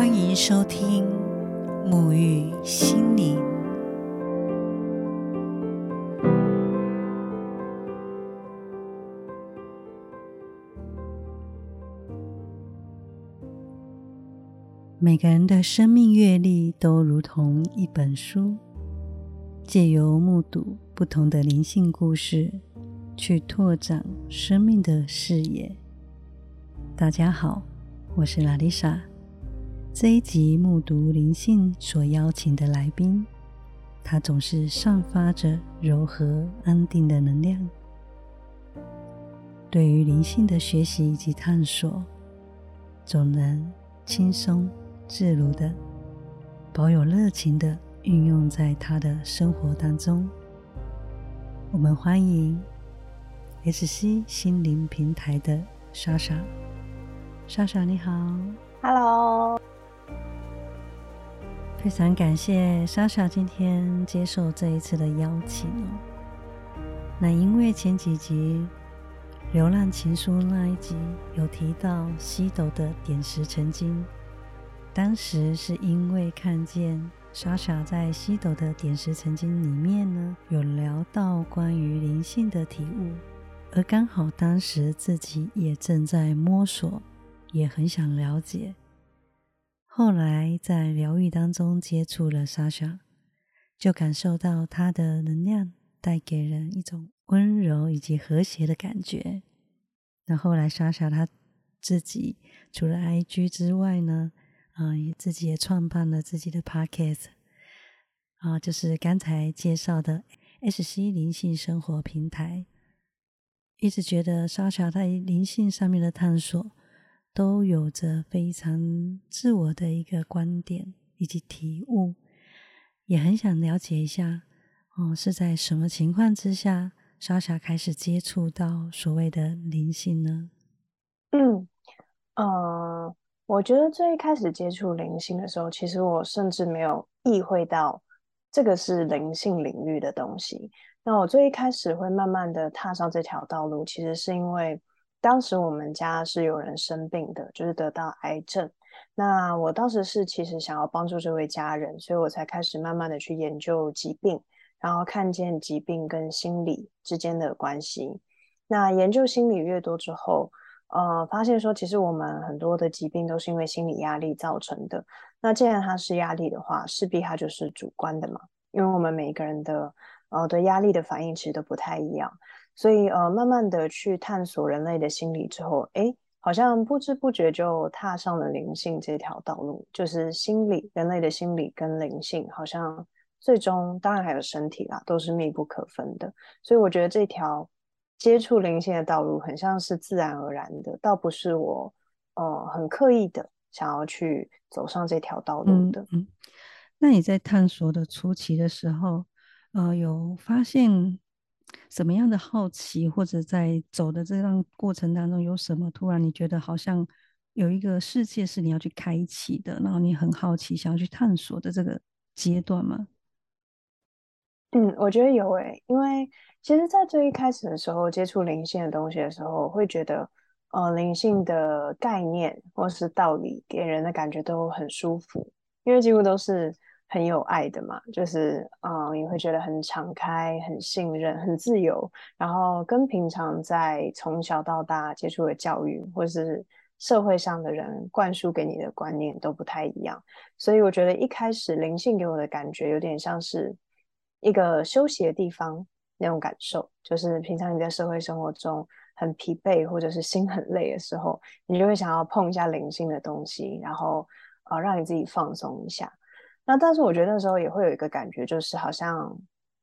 欢迎收听沐浴心灵。每个人的生命阅历都如同一本书，借由目睹不同的灵性故事，去拓展生命的视野。大家好，我是拉丽莎。这一集目睹灵性所邀请的来宾，他总是散发着柔和安定的能量。对于灵性的学习以及探索，总能轻松自如的、保有热情的运用在他的生活当中。我们欢迎 SC 心灵平台的莎莎。莎莎你好，Hello，非常感谢莎莎今天接受这一次的邀请哦。那因为前几集《流浪情书》那一集有提到西斗的点石成金，当时是因为看见莎莎在西斗的点石成金里面呢，有聊到关于灵性的体悟，而刚好当时自己也正在摸索。也很想了解。后来在疗愈当中接触了莎莎，就感受到她的能量带给人一种温柔以及和谐的感觉。那后来莎莎她自己除了 IG 之外呢，啊，也自己也创办了自己的 Podcast，啊，就是刚才介绍的 SC 灵性生活平台。一直觉得莎莎在灵性上面的探索。都有着非常自我的一个观点以及体悟，也很想了解一下，哦，是在什么情况之下，莎莎开始接触到所谓的灵性呢？嗯，呃，我觉得最一开始接触灵性的时候，其实我甚至没有意会到这个是灵性领域的东西。那我最一开始会慢慢的踏上这条道路，其实是因为。当时我们家是有人生病的，就是得到癌症。那我当时是其实想要帮助这位家人，所以我才开始慢慢的去研究疾病，然后看见疾病跟心理之间的关系。那研究心理越多之后，呃，发现说其实我们很多的疾病都是因为心理压力造成的。那既然它是压力的话，势必它就是主观的嘛，因为我们每一个人的呃对压力的反应其实都不太一样。所以，呃，慢慢的去探索人类的心理之后，哎，好像不知不觉就踏上了灵性这条道路。就是心理，人类的心理跟灵性，好像最终，当然还有身体啦，都是密不可分的。所以，我觉得这条接触灵性的道路，很像是自然而然的，倒不是我，呃，很刻意的想要去走上这条道路的。嗯，那你在探索的初期的时候，呃，有发现？什么样的好奇，或者在走的这样过程当中，有什么突然你觉得好像有一个世界是你要去开启的，然后你很好奇，想要去探索的这个阶段吗？嗯，我觉得有诶，因为其实，在最一开始的时候，接触灵性的东西的时候，会觉得，呃，灵性的概念或是道理，给人的感觉都很舒服，因为几乎都是。很有爱的嘛，就是嗯，你会觉得很敞开、很信任、很自由，然后跟平常在从小到大接触的教育或是社会上的人灌输给你的观念都不太一样，所以我觉得一开始灵性给我的感觉有点像是一个休息的地方那种感受，就是平常你在社会生活中很疲惫或者是心很累的时候，你就会想要碰一下灵性的东西，然后呃让你自己放松一下。那但是我觉得那时候也会有一个感觉，就是好像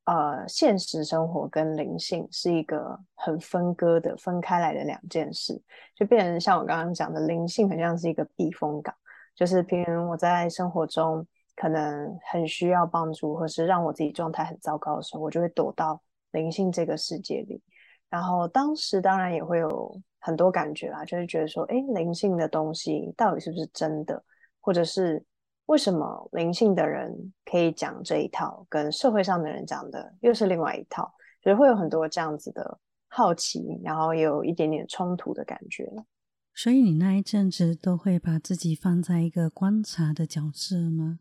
呃现实生活跟灵性是一个很分割的、分开来的两件事，就变成像我刚刚讲的，灵性很像是一个避风港，就是平时我在生活中可能很需要帮助，或是让我自己状态很糟糕的时候，我就会躲到灵性这个世界里。然后当时当然也会有很多感觉啦，就是觉得说，哎，灵性的东西到底是不是真的，或者是。为什么灵性的人可以讲这一套，跟社会上的人讲的又是另外一套？所以会有很多这样子的好奇，然后也有一点点冲突的感觉。所以你那一阵子都会把自己放在一个观察的角色吗？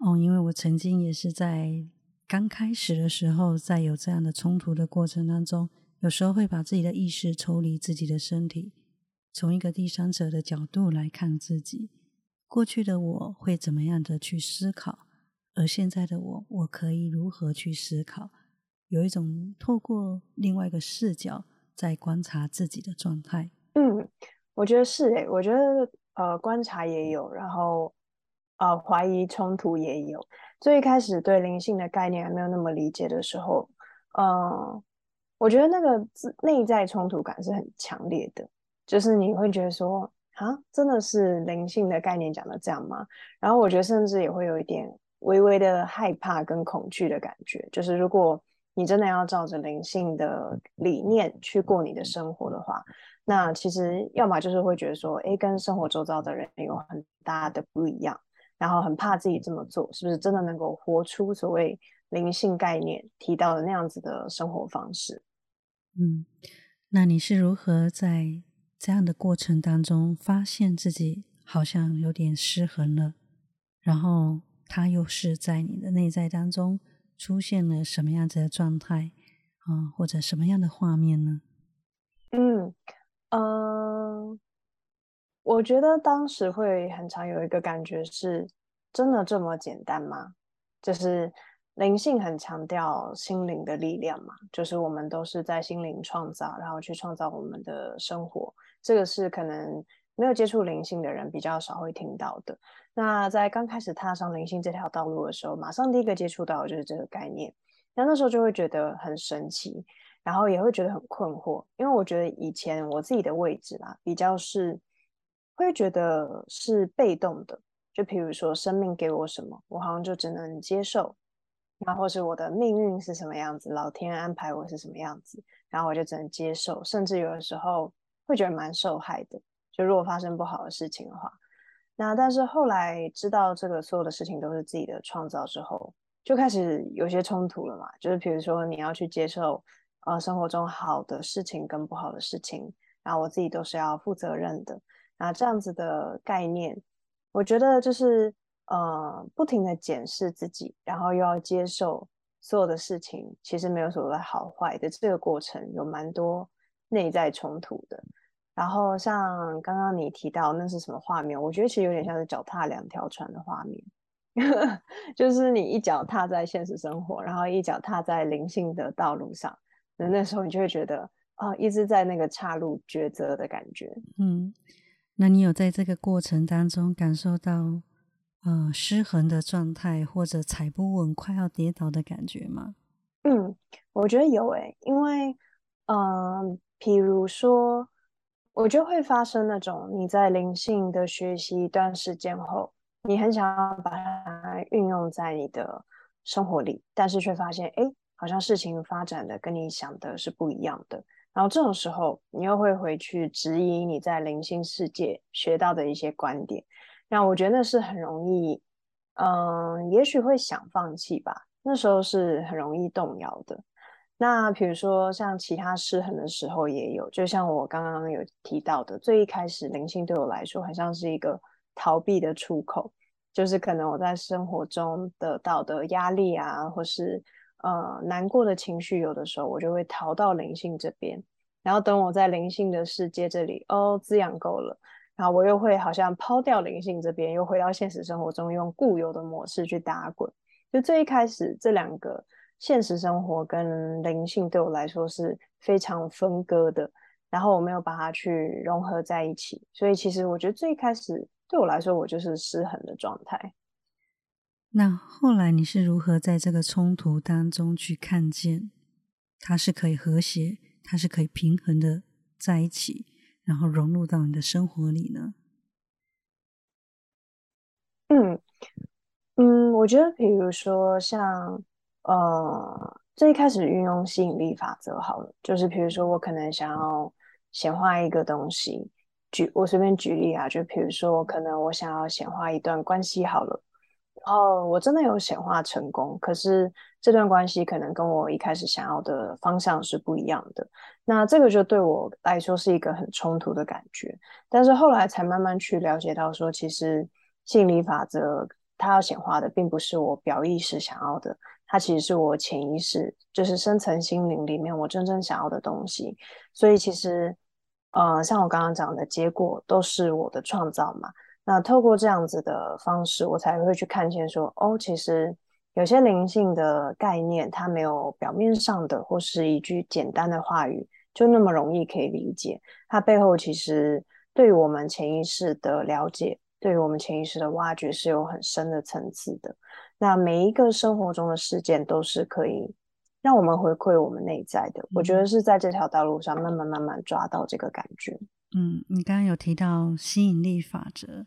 哦，因为我曾经也是在刚开始的时候，在有这样的冲突的过程当中，有时候会把自己的意识抽离自己的身体，从一个第三者的角度来看自己。过去的我会怎么样的去思考，而现在的我，我可以如何去思考？有一种透过另外一个视角在观察自己的状态。嗯。我觉得是诶，我觉得呃，观察也有，然后呃，怀疑冲突也有。最一开始对灵性的概念还没有那么理解的时候，嗯，我觉得那个内在冲突感是很强烈的，就是你会觉得说啊，真的是灵性的概念讲的这样吗？然后我觉得甚至也会有一点微微的害怕跟恐惧的感觉，就是如果你真的要照着灵性的理念去过你的生活的话。那其实要么就是会觉得说，哎，跟生活周遭的人有很大的不一样，然后很怕自己这么做是不是真的能够活出所谓灵性概念提到的那样子的生活方式？嗯，那你是如何在这样的过程当中发现自己好像有点失衡了？然后他又是在你的内在当中出现了什么样子的状态啊，或者什么样的画面呢？嗯。呃，我觉得当时会很常有一个感觉是，真的这么简单吗？就是灵性很强调心灵的力量嘛，就是我们都是在心灵创造，然后去创造我们的生活。这个是可能没有接触灵性的人比较少会听到的。那在刚开始踏上灵性这条道路的时候，马上第一个接触到的就是这个概念，那那时候就会觉得很神奇。然后也会觉得很困惑，因为我觉得以前我自己的位置啦，比较是会觉得是被动的，就比如说生命给我什么，我好像就只能接受，然后是我的命运是什么样子，老天安排我是什么样子，然后我就只能接受，甚至有的时候会觉得蛮受害的，就如果发生不好的事情的话，那但是后来知道这个所有的事情都是自己的创造之后，就开始有些冲突了嘛，就是比如说你要去接受。呃，生活中好的事情跟不好的事情，然后我自己都是要负责任的。那这样子的概念，我觉得就是呃，不停的检视自己，然后又要接受所有的事情，其实没有所谓好坏的这个过程，有蛮多内在冲突的。然后像刚刚你提到那是什么画面，我觉得其实有点像是脚踏两条船的画面，就是你一脚踏在现实生活，然后一脚踏在灵性的道路上。那那时候你就会觉得啊，一直在那个岔路抉择的感觉。嗯，那你有在这个过程当中感受到呃失衡的状态，或者踩不稳、快要跌倒的感觉吗？嗯，我觉得有诶，因为嗯，譬如说，我觉得会发生那种你在灵性的学习一段时间后，你很想要把它运用在你的生活里，但是却发现哎。好像事情发展的跟你想的是不一样的，然后这种时候你又会回去质疑你在灵性世界学到的一些观点，那我觉得那是很容易，嗯，也许会想放弃吧。那时候是很容易动摇的。那比如说像其他失衡的时候也有，就像我刚刚有提到的，最一开始灵性对我来说很像是一个逃避的出口，就是可能我在生活中得到的压力啊，或是。呃，难过的情绪有的时候我就会逃到灵性这边，然后等我在灵性的世界这里哦滋养够了，然后我又会好像抛掉灵性这边，又回到现实生活中用固有的模式去打滚。就最一开始这两个现实生活跟灵性对我来说是非常分割的，然后我没有把它去融合在一起，所以其实我觉得最一开始对我来说我就是失衡的状态。那后来你是如何在这个冲突当中去看见它是可以和谐，它是可以平衡的在一起，然后融入到你的生活里呢？嗯嗯，我觉得比如说像呃，最一开始运用吸引力法则好了，就是比如说我可能想要显化一个东西，举我随便举例啊，就比如说我可能我想要显化一段关系好了。哦，我真的有显化成功，可是这段关系可能跟我一开始想要的方向是不一样的。那这个就对我来说是一个很冲突的感觉。但是后来才慢慢去了解到，说其实吸引力法则它要显化的，并不是我表意识想要的，它其实是我潜意识，就是深层心灵里面我真正想要的东西。所以其实，呃，像我刚刚讲的结果，都是我的创造嘛。那透过这样子的方式，我才会去看见说，哦，其实有些灵性的概念，它没有表面上的或是一句简单的话语就那么容易可以理解。它背后其实对于我们潜意识的了解，对于我们潜意识的挖掘是有很深的层次的。那每一个生活中的事件都是可以让我们回馈我们内在的。我觉得是在这条道路上慢慢慢慢抓到这个感觉。嗯，你刚刚有提到吸引力法则，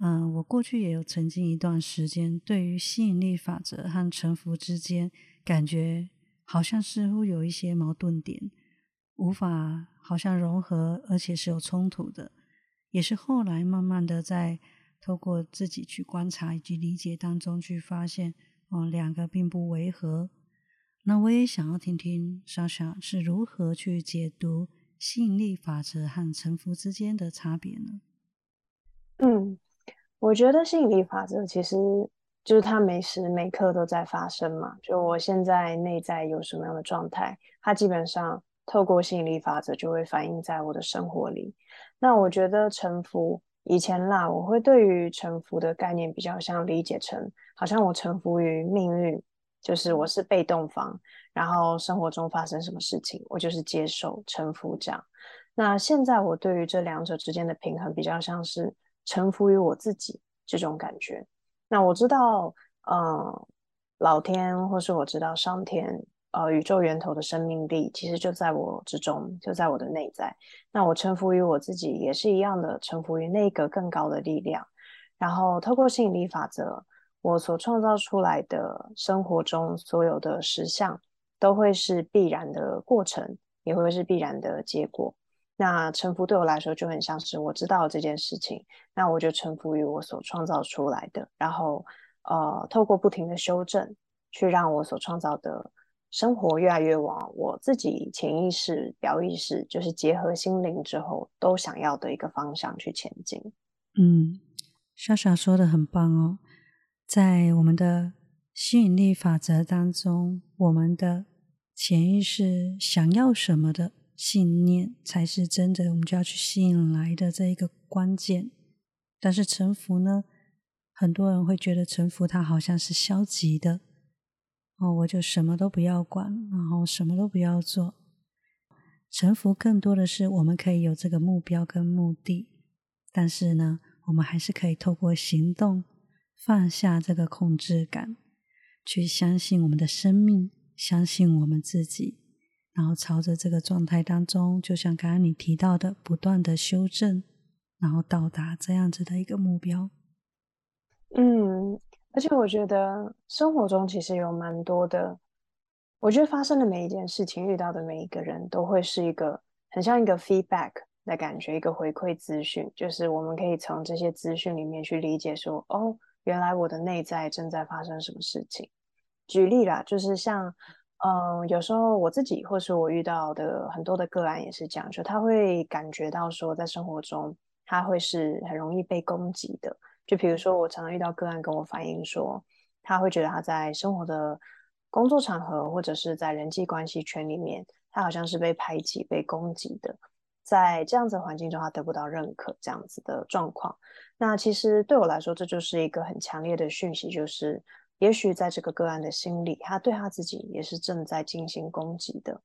嗯，我过去也有曾经一段时间，对于吸引力法则和沉浮之间，感觉好像似乎有一些矛盾点，无法好像融合，而且是有冲突的。也是后来慢慢的在透过自己去观察以及理解当中去发现，哦，两个并不违和。那我也想要听听莎莎是如何去解读。吸引力法则和沉浮之间的差别呢？嗯，我觉得吸引力法则其实就是它每时每刻都在发生嘛。就我现在内在有什么样的状态，它基本上透过吸引力法则就会反映在我的生活里。那我觉得沉浮以前啦，我会对于臣服的概念比较像理解成，好像我臣服于命运。就是我是被动方，然后生活中发生什么事情，我就是接受、臣服这样。那现在我对于这两者之间的平衡，比较像是臣服于我自己这种感觉。那我知道，嗯，老天或是我知道上天，呃，宇宙源头的生命力，其实就在我之中，就在我的内在。那我臣服于我自己，也是一样的，臣服于那个更高的力量。然后透过吸引力法则。我所创造出来的生活中所有的实相，都会是必然的过程，也会是必然的结果。那臣服对我来说就很像是我知道这件事情，那我就臣服于我所创造出来的，然后呃，透过不停的修正，去让我所创造的生活越来越往我自己潜意识、表意识，就是结合心灵之后都想要的一个方向去前进。嗯，莎莎说的很棒哦。在我们的吸引力法则当中，我们的潜意识想要什么的信念，才是真的我们就要去吸引来的这一个关键。但是臣服呢，很多人会觉得臣服它好像是消极的哦，我就什么都不要管，然后什么都不要做。臣服更多的是我们可以有这个目标跟目的，但是呢，我们还是可以透过行动。放下这个控制感，去相信我们的生命，相信我们自己，然后朝着这个状态当中，就像刚刚你提到的，不断的修正，然后到达这样子的一个目标。嗯，而且我觉得生活中其实有蛮多的，我觉得发生的每一件事情，遇到的每一个人都会是一个很像一个 feedback 的感觉，一个回馈资讯，就是我们可以从这些资讯里面去理解说，哦。原来我的内在正在发生什么事情？举例啦，就是像，嗯，有时候我自己或是我遇到的很多的个案也是这样，就他会感觉到说，在生活中他会是很容易被攻击的。就比如说，我常常遇到个案跟我反映说，他会觉得他在生活的工作场合或者是在人际关系圈里面，他好像是被排挤、被攻击的。在这样子环境中，他得不到认可，这样子的状况，那其实对我来说，这就是一个很强烈的讯息，就是也许在这个个案的心里，他对他自己也是正在进行攻击的，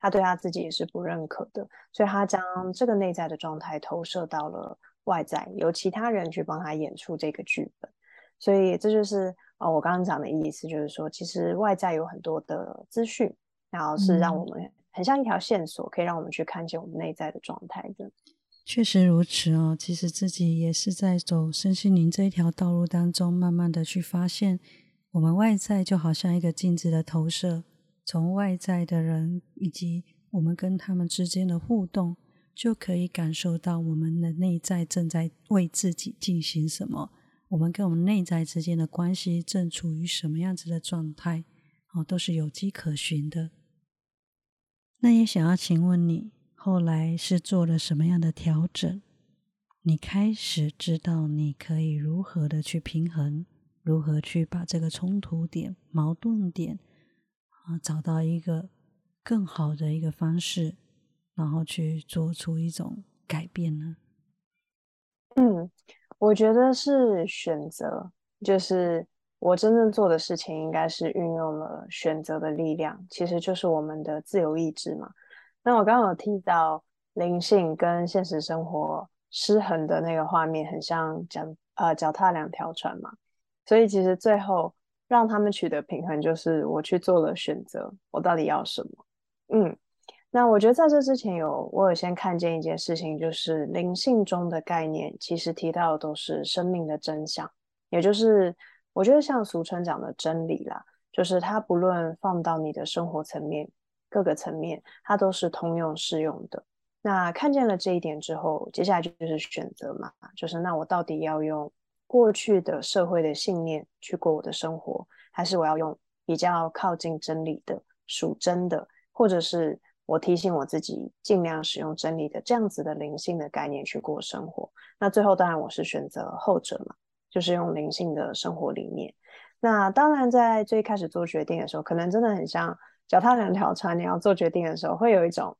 他对他自己也是不认可的，所以他将这个内在的状态投射到了外在，由其他人去帮他演出这个剧本，所以这就是呃我刚刚讲的意思，就是说，其实外在有很多的资讯，然后是让我们。很像一条线索，可以让我们去看见我们内在的状态的。确实如此哦，其实自己也是在走身心灵这一条道路当中，慢慢的去发现，我们外在就好像一个镜子的投射，从外在的人以及我们跟他们之间的互动，就可以感受到我们的内在正在为自己进行什么，我们跟我们内在之间的关系正处于什么样子的状态，哦，都是有迹可循的。那也想要请问你，后来是做了什么样的调整？你开始知道你可以如何的去平衡，如何去把这个冲突点、矛盾点啊，找到一个更好的一个方式，然后去做出一种改变呢？嗯，我觉得是选择，就是我真正做的事情，应该是运用了选择的力量，其实就是我们的自由意志嘛。那我刚刚有提到灵性跟现实生活。失衡的那个画面很像脚呃脚踏两条船嘛，所以其实最后让他们取得平衡，就是我去做了选择，我到底要什么？嗯，那我觉得在这之前有我有先看见一件事情，就是灵性中的概念其实提到的都是生命的真相，也就是我觉得像俗称讲的真理啦，就是它不论放到你的生活层面各个层面，它都是通用适用的。那看见了这一点之后，接下来就是选择嘛，就是那我到底要用过去的社会的信念去过我的生活，还是我要用比较靠近真理的、属真的，或者是我提醒我自己尽量使用真理的这样子的灵性的概念去过生活？那最后当然我是选择后者嘛，就是用灵性的生活理念。那当然在最开始做决定的时候，可能真的很像脚踏两条船，你要做决定的时候会有一种。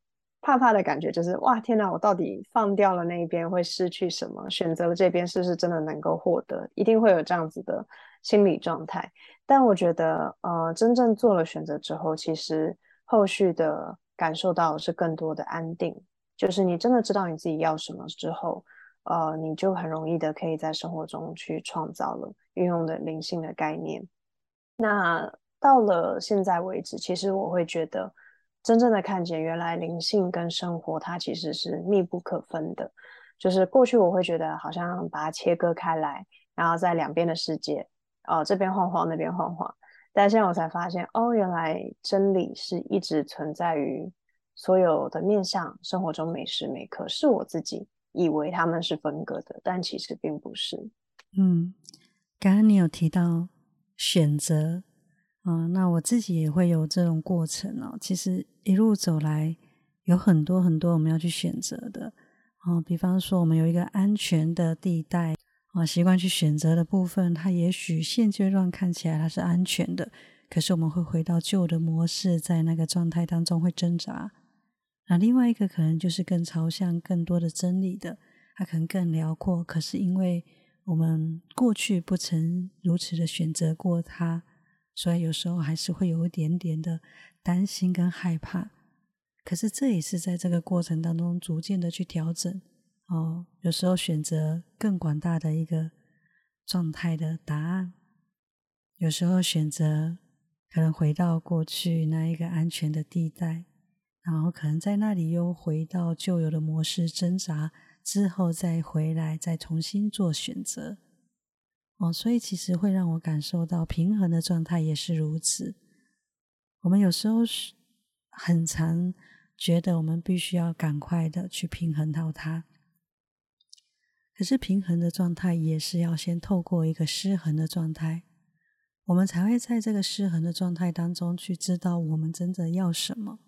怕怕的感觉就是哇，天哪！我到底放掉了那一边会失去什么？选择了这边是不是真的能够获得？一定会有这样子的心理状态。但我觉得，呃，真正做了选择之后，其实后续的感受到是更多的安定。就是你真的知道你自己要什么之后，呃，你就很容易的可以在生活中去创造了运用的灵性的概念。那到了现在为止，其实我会觉得。真正的看见，原来灵性跟生活它其实是密不可分的。就是过去我会觉得好像把它切割开来，然后在两边的世界，哦这边晃晃，那边晃晃。但现在我才发现，哦原来真理是一直存在于所有的面向生活中每时每刻。是我自己以为他们是分割的，但其实并不是。嗯，刚刚你有提到选择。啊，那我自己也会有这种过程哦。其实一路走来，有很多很多我们要去选择的啊。比方说，我们有一个安全的地带啊，习惯去选择的部分，它也许现阶段看起来它是安全的，可是我们会回到旧的模式，在那个状态当中会挣扎。那另外一个可能就是更朝向更多的真理的，它可能更辽阔，可是因为我们过去不曾如此的选择过它。所以有时候还是会有一点点的担心跟害怕，可是这也是在这个过程当中逐渐的去调整哦。有时候选择更广大的一个状态的答案，有时候选择可能回到过去那一个安全的地带，然后可能在那里又回到旧有的模式挣扎，之后再回来再重新做选择。哦，所以其实会让我感受到平衡的状态也是如此。我们有时候是很常觉得我们必须要赶快的去平衡到它，可是平衡的状态也是要先透过一个失衡的状态，我们才会在这个失衡的状态当中去知道我们真的要什么，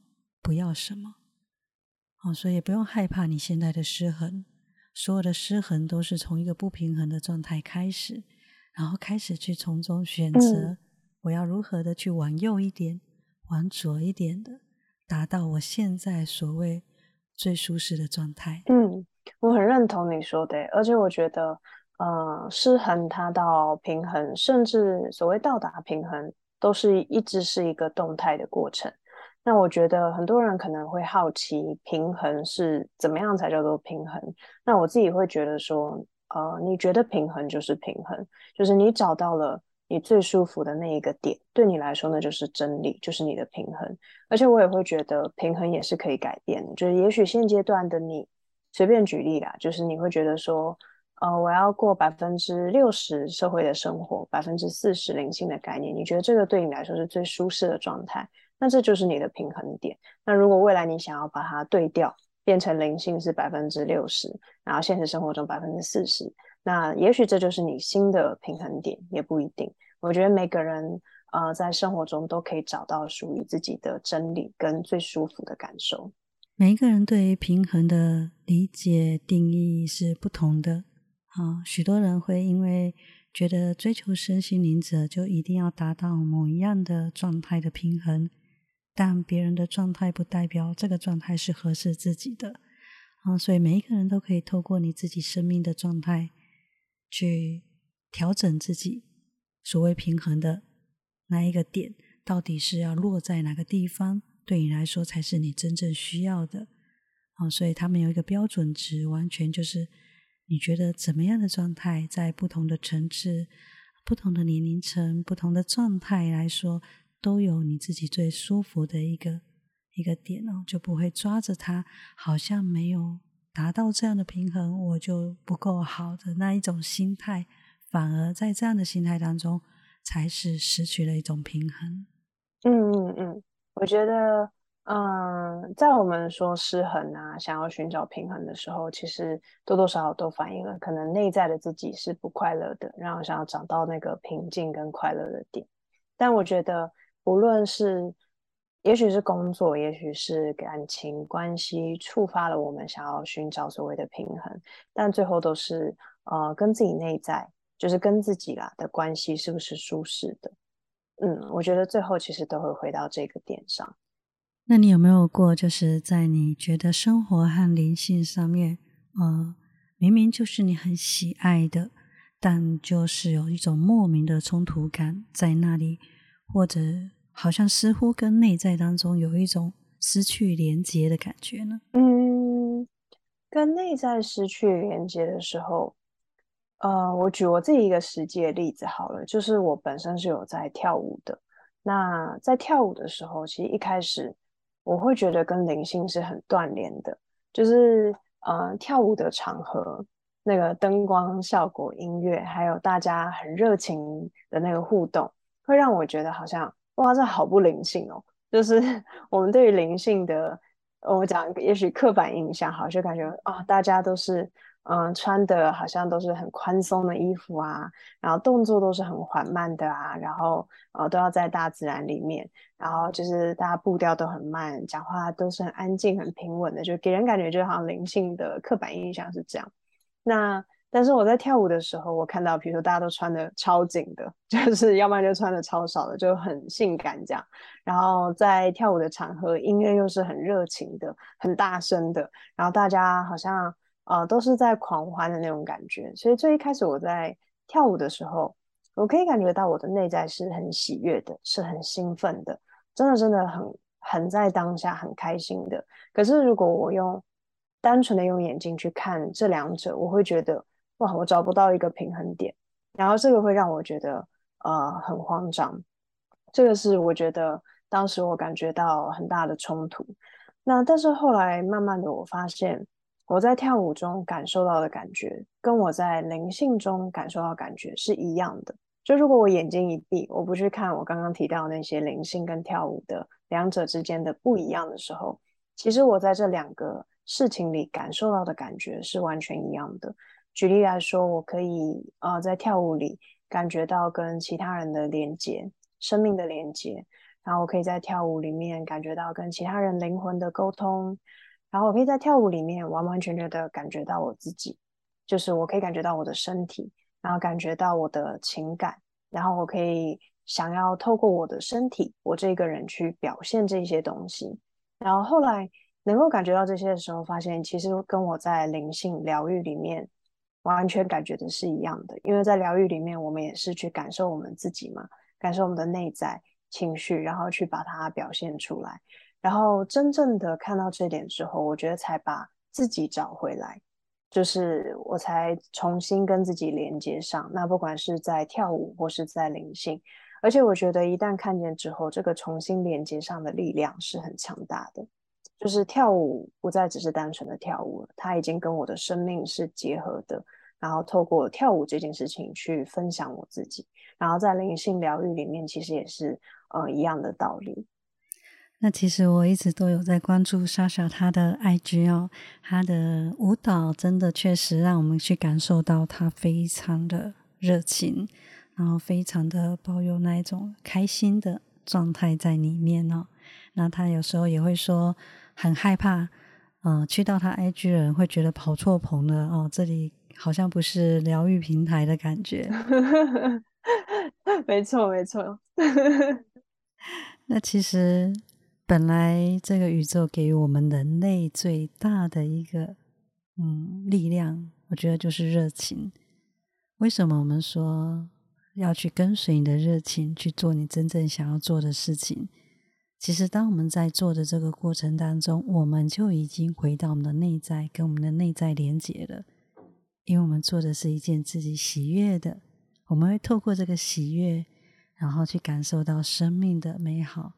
不要什么。哦，所以不用害怕你现在的失衡，所有的失衡都是从一个不平衡的状态开始。然后开始去从中选择，我要如何的去往右一点，往左一点的，达到我现在所谓最舒适的状态。嗯，我很认同你说的，而且我觉得，呃，失衡它到平衡，甚至所谓到达平衡，都是一直是一个动态的过程。那我觉得很多人可能会好奇，平衡是怎么样才叫做平衡？那我自己会觉得说。呃，你觉得平衡就是平衡，就是你找到了你最舒服的那一个点，对你来说那就是真理，就是你的平衡。而且我也会觉得平衡也是可以改变的，就是也许现阶段的你，随便举例啦，就是你会觉得说，呃，我要过百分之六十社会的生活，百分之四十灵性的概念，你觉得这个对你来说是最舒适的状态，那这就是你的平衡点。那如果未来你想要把它对调，变成灵性是百分之六十，然后现实生活中百分之四十，那也许这就是你新的平衡点，也不一定。我觉得每个人呃在生活中都可以找到属于自己的真理跟最舒服的感受。每一个人对于平衡的理解定义是不同的啊，许多人会因为觉得追求身心灵者就一定要达到某一样的状态的平衡，但别人的状态不代表这个状态是合适自己的啊，所以每一个人都可以透过你自己生命的状态去调整自己所谓平衡的那一个点，到底是要落在哪个地方。对你来说才是你真正需要的，哦，所以他们有一个标准值，完全就是你觉得怎么样的状态，在不同的层次、不同的年龄层、不同的状态来说，都有你自己最舒服的一个一个点哦，就不会抓着它，好像没有达到这样的平衡，我就不够好的那一种心态，反而在这样的心态当中，才是失去了一种平衡。嗯嗯嗯。我觉得，嗯，在我们说失衡啊，想要寻找平衡的时候，其实多多少少都反映了可能内在的自己是不快乐的，然后想要找到那个平静跟快乐的点。但我觉得，不论是，也许是工作，也许是感情关系触发了我们想要寻找所谓的平衡，但最后都是，呃，跟自己内在，就是跟自己啦的关系是不是舒适的？嗯，我觉得最后其实都会回到这个点上。那你有没有过，就是在你觉得生活和灵性上面，呃，明明就是你很喜爱的，但就是有一种莫名的冲突感在那里，或者好像似乎跟内在当中有一种失去连接的感觉呢？嗯，跟内在失去连接的时候。呃，我举我自己一个实际的例子好了，就是我本身是有在跳舞的。那在跳舞的时候，其实一开始我会觉得跟灵性是很断联的，就是呃，跳舞的场合，那个灯光效果、音乐，还有大家很热情的那个互动，会让我觉得好像哇，这好不灵性哦。就是 我们对于灵性的，我讲也许刻板印象，好就感觉啊，大家都是。嗯，穿的好像都是很宽松的衣服啊，然后动作都是很缓慢的啊，然后呃都要在大自然里面，然后就是大家步调都很慢，讲话都是很安静、很平稳的，就给人感觉就好像灵性的刻板印象是这样。那但是我在跳舞的时候，我看到比如说大家都穿的超紧的，就是要不然就穿的超少的，就很性感这样。然后在跳舞的场合，音乐又是很热情的、很大声的，然后大家好像。啊，都是在狂欢的那种感觉，所以最一开始我在跳舞的时候，我可以感觉到我的内在是很喜悦的，是很兴奋的，真的真的很很在当下很开心的。可是如果我用单纯的用眼睛去看这两者，我会觉得哇，我找不到一个平衡点，然后这个会让我觉得呃很慌张。这个是我觉得当时我感觉到很大的冲突。那但是后来慢慢的我发现。我在跳舞中感受到的感觉，跟我在灵性中感受到感觉是一样的。就如果我眼睛一闭，我不去看我刚刚提到那些灵性跟跳舞的两者之间的不一样的时候，其实我在这两个事情里感受到的感觉是完全一样的。举例来说，我可以呃在跳舞里感觉到跟其他人的连接、生命的连接，然后我可以在跳舞里面感觉到跟其他人灵魂的沟通。然后我可以在跳舞里面完完全全的感觉到我自己，就是我可以感觉到我的身体，然后感觉到我的情感，然后我可以想要透过我的身体，我这个人去表现这些东西。然后后来能够感觉到这些的时候，发现其实跟我在灵性疗愈里面完全感觉的是一样的，因为在疗愈里面，我们也是去感受我们自己嘛，感受我们的内在情绪，然后去把它表现出来。然后真正的看到这点之后，我觉得才把自己找回来，就是我才重新跟自己连接上。那不管是在跳舞或是在灵性，而且我觉得一旦看见之后，这个重新连接上的力量是很强大的。就是跳舞不再只是单纯的跳舞了，它已经跟我的生命是结合的。然后透过跳舞这件事情去分享我自己，然后在灵性疗愈里面，其实也是呃一样的道理。那其实我一直都有在关注莎莎她的 IG 哦，她的舞蹈真的确实让我们去感受到她非常的热情，然后非常的保有那一种开心的状态在里面哦。那她有时候也会说很害怕，嗯，去到她 IG 的人会觉得跑错棚了哦，这里好像不是疗愈平台的感觉。没错，没错。那其实。本来这个宇宙给予我们人类最大的一个嗯力量，我觉得就是热情。为什么我们说要去跟随你的热情去做你真正想要做的事情？其实，当我们在做的这个过程当中，我们就已经回到我们的内在，跟我们的内在连接了。因为我们做的是一件自己喜悦的，我们会透过这个喜悦，然后去感受到生命的美好。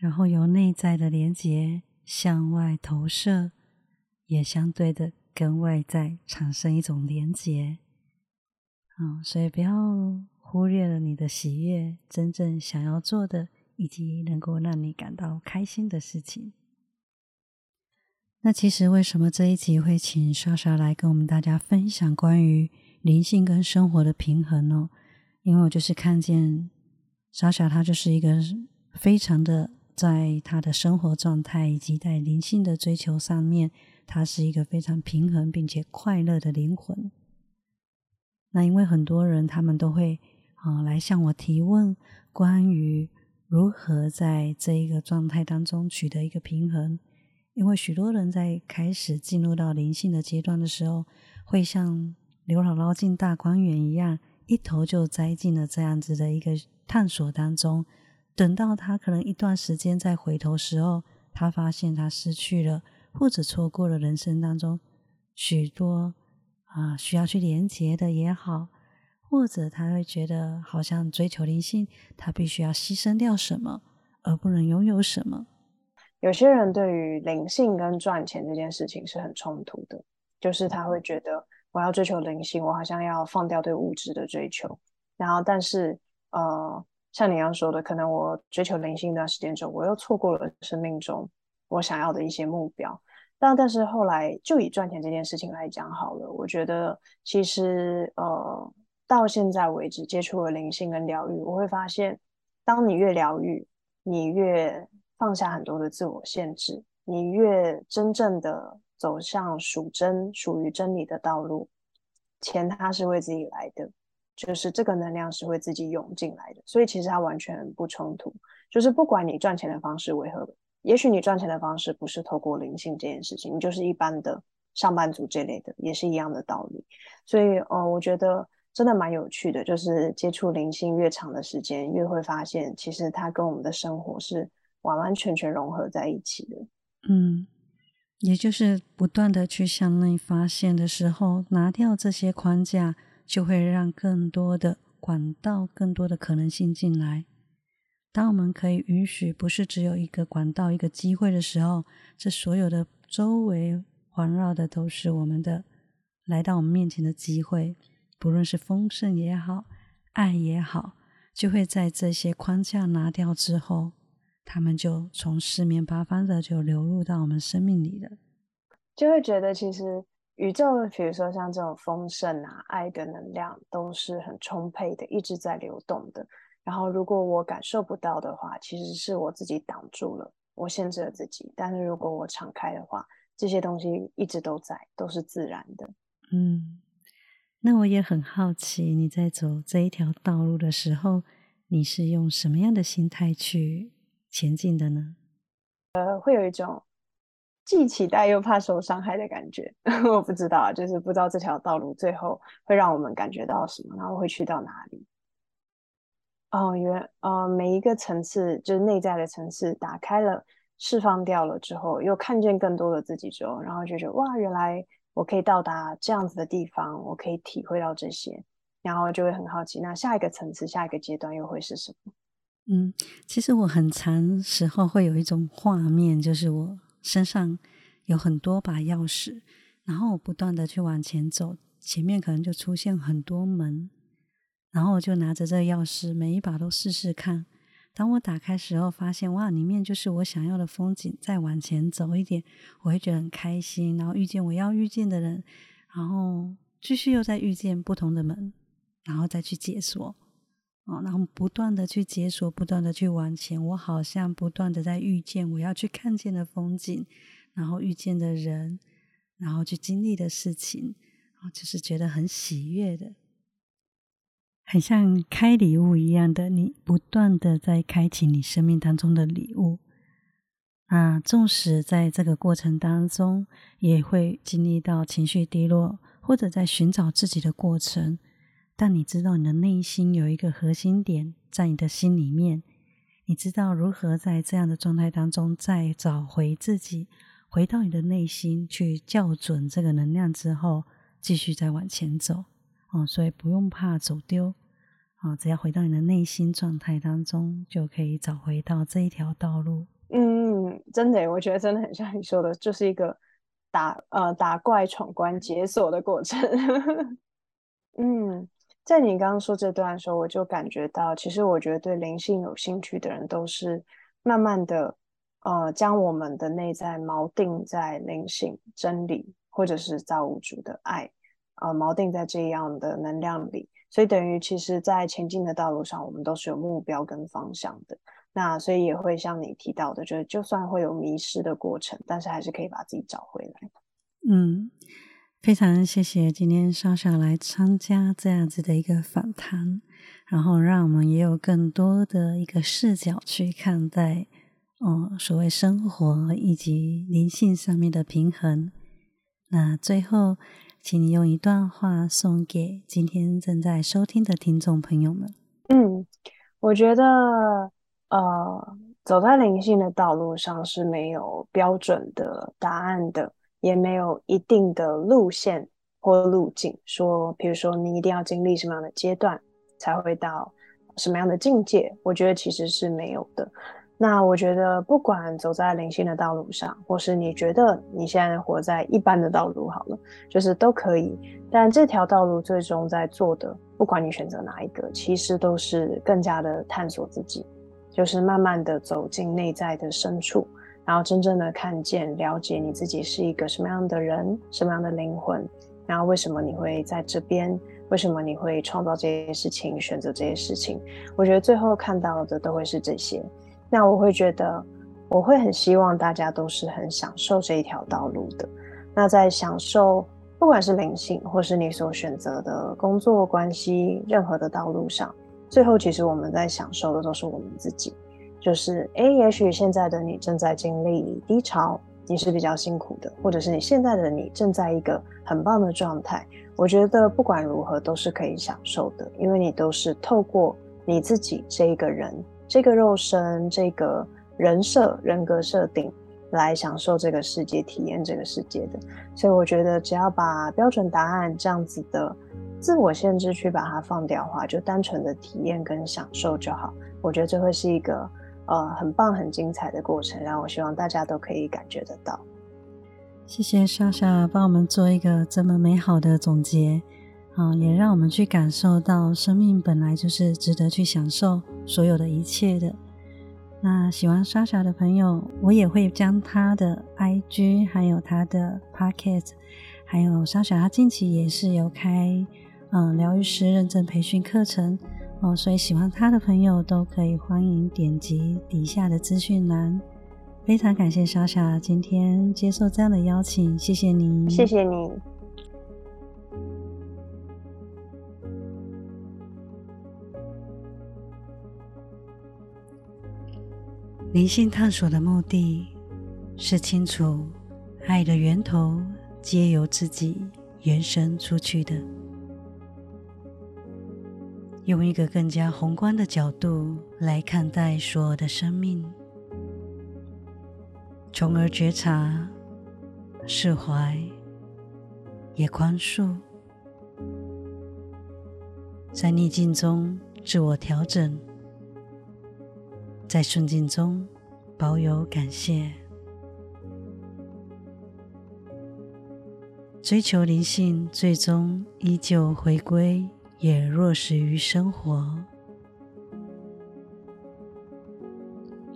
然后由内在的连接向外投射，也相对的跟外在产生一种连接。嗯，所以不要忽略了你的喜悦，真正想要做的，以及能够让你感到开心的事情。那其实为什么这一集会请莎莎来跟我们大家分享关于灵性跟生活的平衡呢？因为我就是看见莎莎，她就是一个非常的。在他的生活状态以及在灵性的追求上面，他是一个非常平衡并且快乐的灵魂。那因为很多人他们都会啊来向我提问，关于如何在这一个状态当中取得一个平衡。因为许多人在开始进入到灵性的阶段的时候，会像刘姥姥进大观园一样，一头就栽进了这样子的一个探索当中。等到他可能一段时间再回头时候，他发现他失去了或者错过了人生当中许多啊需要去连接的也好，或者他会觉得好像追求灵性，他必须要牺牲掉什么，而不能拥有什么。有些人对于灵性跟赚钱这件事情是很冲突的，就是他会觉得我要追求灵性，我好像要放掉对物质的追求，然后但是呃。像你刚说的，可能我追求灵性一段时间之后，我又错过了生命中我想要的一些目标。但但是后来，就以赚钱这件事情来讲好了，我觉得其实呃，到现在为止接触了灵性跟疗愈，我会发现，当你越疗愈，你越放下很多的自我限制，你越真正的走向属真、属于真理的道路，钱它是为自己来的。就是这个能量是会自己涌进来的，所以其实它完全不冲突。就是不管你赚钱的方式为何，也许你赚钱的方式不是透过灵性这件事情，你就是一般的上班族这类的，也是一样的道理。所以，呃，我觉得真的蛮有趣的，就是接触灵性越长的时间，越会发现其实它跟我们的生活是完完全全融合在一起的。嗯，也就是不断的去向内发现的时候，拿掉这些框架。就会让更多的管道、更多的可能性进来。当我们可以允许不是只有一个管道、一个机会的时候，这所有的周围环绕的都是我们的来到我们面前的机会，不论是丰盛也好、爱也好，就会在这些框架拿掉之后，他们就从四面八方的就流入到我们生命里了，就会觉得其实。宇宙，比如说像这种丰盛啊、爱的能量，都是很充沛的，一直在流动的。然后，如果我感受不到的话，其实是我自己挡住了，我限制了自己。但是，如果我敞开的话，这些东西一直都在，都是自然的。嗯，那我也很好奇，你在走这一条道路的时候，你是用什么样的心态去前进的呢？呃，会有一种。既期待又怕受伤害的感觉，我不知道，就是不知道这条道路最后会让我们感觉到什么，然后会去到哪里。哦，原呃每一个层次，就是内在的层次打开了，释放掉了之后，又看见更多的自己之后，然后就觉得哇，原来我可以到达这样子的地方，我可以体会到这些，然后就会很好奇，那下一个层次，下一个阶段又会是什么？嗯，其实我很长时候会有一种画面，就是我。身上有很多把钥匙，然后我不断的去往前走，前面可能就出现很多门，然后我就拿着这钥匙，每一把都试试看，当我打开时候，发现哇，里面就是我想要的风景。再往前走一点，我会觉得很开心，然后遇见我要遇见的人，然后继续又在遇见不同的门，然后再去解锁，哦，然后不断的去解锁，不断的去往前。我好像不断的在遇见我要去看见的风景，然后遇见的人，然后去经历的事情，然后就是觉得很喜悦的。很像开礼物一样的，你不断的在开启你生命当中的礼物。啊，纵使在这个过程当中，也会经历到情绪低落，或者在寻找自己的过程，但你知道你的内心有一个核心点在你的心里面，你知道如何在这样的状态当中再找回自己，回到你的内心去校准这个能量之后，继续再往前走。哦，所以不用怕走丢。啊，只要回到你的内心状态当中，就可以找回到这一条道路。嗯，真的，我觉得真的很像你说的，就是一个打呃打怪闯关解锁的过程。嗯，在你刚刚说这段的时候，我就感觉到，其实我觉得对灵性有兴趣的人，都是慢慢的呃将我们的内在锚定在灵性真理，或者是造物主的爱，呃锚定在这样的能量里。所以等于，其实，在前进的道路上，我们都是有目标跟方向的。那所以也会像你提到的，就是就算会有迷失的过程，但是还是可以把自己找回来。嗯，非常谢谢今天莎莎来参加这样子的一个访谈，然后让我们也有更多的一个视角去看待，哦，所谓生活以及灵性上面的平衡。那最后。请你用一段话送给今天正在收听的听众朋友们。嗯，我觉得，呃，走在灵性的道路上是没有标准的答案的，也没有一定的路线或路径，说，比如说你一定要经历什么样的阶段才会到什么样的境界，我觉得其实是没有的。那我觉得，不管走在灵性的道路上，或是你觉得你现在活在一般的道路，好了，就是都可以。但这条道路最终在做的，不管你选择哪一个，其实都是更加的探索自己，就是慢慢的走进内在的深处，然后真正的看见、了解你自己是一个什么样的人、什么样的灵魂，然后为什么你会在这边，为什么你会创造这些事情、选择这些事情。我觉得最后看到的都会是这些。那我会觉得，我会很希望大家都是很享受这一条道路的。那在享受，不管是灵性，或是你所选择的工作关系，任何的道路上，最后其实我们在享受的都是我们自己。就是，诶，也许现在的你正在经历低潮，你是比较辛苦的，或者是你现在的你正在一个很棒的状态。我觉得不管如何都是可以享受的，因为你都是透过你自己这一个人。这个肉身，这个人设、人格设定，来享受这个世界、体验这个世界的。所以我觉得，只要把标准答案这样子的自我限制去把它放掉的话，就单纯的体验跟享受就好。我觉得这会是一个呃很棒、很精彩的过程，然后我希望大家都可以感觉得到。谢谢莎莎帮我们做一个这么美好的总结。啊，也让我们去感受到生命本来就是值得去享受所有的一切的。那喜欢莎莎的朋友，我也会将她的 IG，还有她的 Pocket，还有莎莎她近期也是有开嗯疗愈师认证培训课程哦，所以喜欢他的朋友都可以欢迎点击底下的资讯栏。非常感谢莎莎今天接受这样的邀请，谢谢你，谢谢你。灵性探索的目的是清楚爱的源头皆由自己延伸出去的，用一个更加宏观的角度来看待所有的生命，从而觉察、释怀，也宽恕，在逆境中自我调整。在顺境中保有感谢，追求灵性，最终依旧回归，也落实于生活。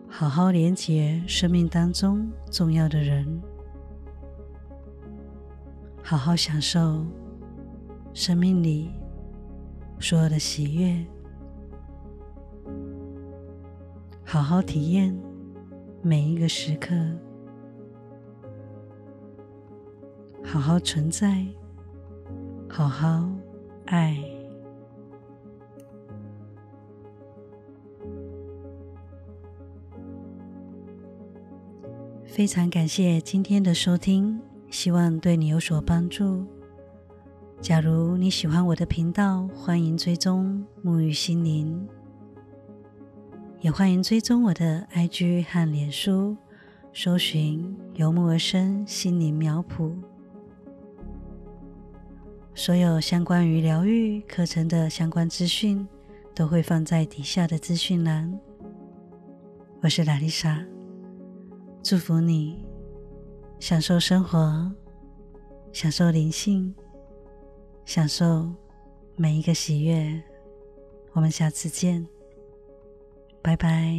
好好连接生命当中重要的人，好好享受生命里所有的喜悦，好好体验每一个时刻，好好存在，好好爱。非常感谢今天的收听，希望对你有所帮助。假如你喜欢我的频道，欢迎追踪沐浴心灵，也欢迎追踪我的 IG 和脸书，搜寻由木而生心灵苗圃。所有相关于疗愈课程的相关资讯，都会放在底下的资讯栏。我是拉丽莎。祝福你，享受生活，享受灵性，享受每一个喜悦。我们下次见，拜拜。